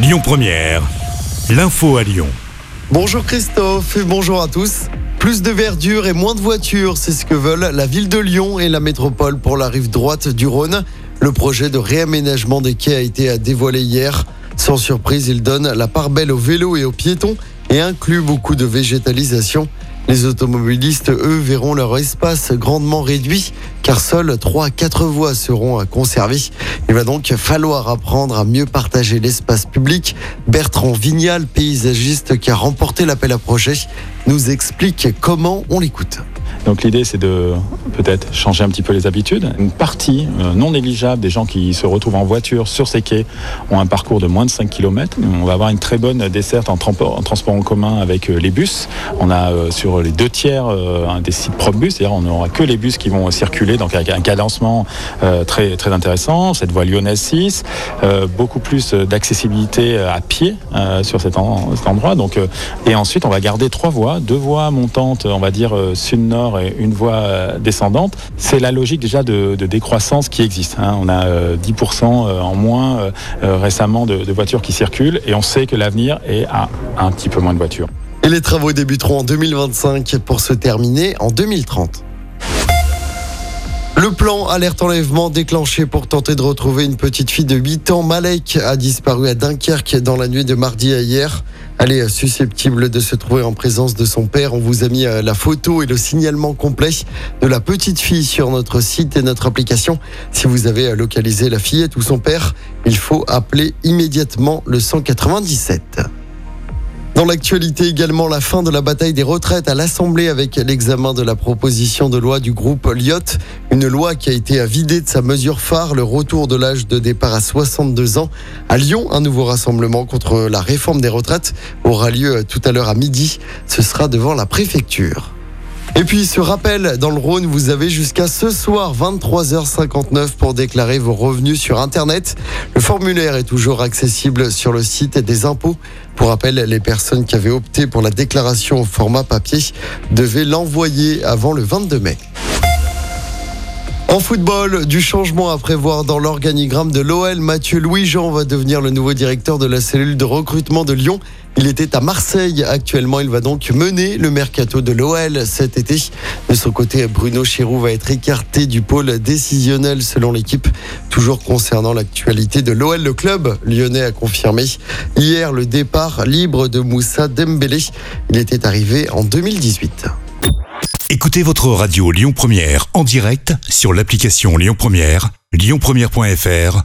Lyon Première, l'info à Lyon. Bonjour Christophe et bonjour à tous. Plus de verdure et moins de voitures, c'est ce que veulent la ville de Lyon et la métropole pour la rive droite du Rhône. Le projet de réaménagement des quais a été dévoilé hier. Sans surprise, il donne la part belle aux vélos et aux piétons et inclut beaucoup de végétalisation. Les automobilistes, eux, verront leur espace grandement réduit car seules 3 à 4 voies seront conservées. Il va donc falloir apprendre à mieux partager l'espace public. Bertrand Vignal, paysagiste qui a remporté l'appel à projet, nous explique comment on l'écoute. Donc l'idée c'est de peut-être changer un petit peu les habitudes. Une partie euh, non négligeable des gens qui se retrouvent en voiture sur ces quais ont un parcours de moins de 5 km. On va avoir une très bonne desserte en, transport en commun avec euh, les bus. On a euh, sur les deux tiers un des sites propres bus, c'est-à-dire on n'aura que les bus qui vont circuler, donc avec un cadencement très, très intéressant. Cette voie lyonnaise 6, beaucoup plus d'accessibilité à pied sur cet, endroit. Donc, et ensuite on va garder trois voies, deux voies montantes, on va dire sud-nord et une voie euh, descendante, c'est la logique déjà de, décroissance qui existe. Hein. On a 10% euh, euh, en moins récemment de, de voitures qui circulent et on sait que l'avenir est à un petit peu moins de voitures. Et les travaux débuteront en 2025 pour se terminer en 2030. Le plan alerte enlèvement déclenché pour tenter de retrouver une petite fille de 8 ans. Malek a disparu à Dunkerque dans la nuit de mardi à hier. Elle est susceptible de se trouver en présence de son père. On vous a mis euh, la photo et le signalement complet de la petite fille sur notre site et notre application. Si vous avez localisé la fillette ou son père, il faut appeler immédiatement le 197. Dans l'actualité également, la fin de la bataille des retraites à l'Assemblée avec l'examen de la proposition de loi du groupe Lyot. Une loi qui a été vidée de sa mesure phare, le retour de l'âge de départ à 62 ans. À Lyon, un nouveau rassemblement contre la réforme des retraites aura lieu tout à l'heure à midi. Ce sera devant la préfecture. Et puis ce rappel, dans le Rhône, vous avez jusqu'à ce soir 23h59 pour déclarer vos revenus sur Internet. Le formulaire est toujours accessible sur le site des impôts. Pour rappel, les personnes qui avaient opté pour la déclaration au format papier devaient l'envoyer avant le 22 mai. En football, du changement à prévoir dans l'organigramme de l'OL. Mathieu Louis-Jean va devenir le nouveau directeur de la cellule de recrutement de Lyon. Il était à Marseille actuellement. Il va donc mener le mercato de l'OL cet été. De son côté, Bruno Chirou va être écarté du pôle décisionnel selon l'équipe. Toujours concernant l'actualité de l'OL, le club lyonnais a confirmé hier le départ libre de Moussa Dembélé. Il était arrivé en 2018. Écoutez votre radio Lyon Première en direct sur l'application Lyon Première, lyonpremiere.fr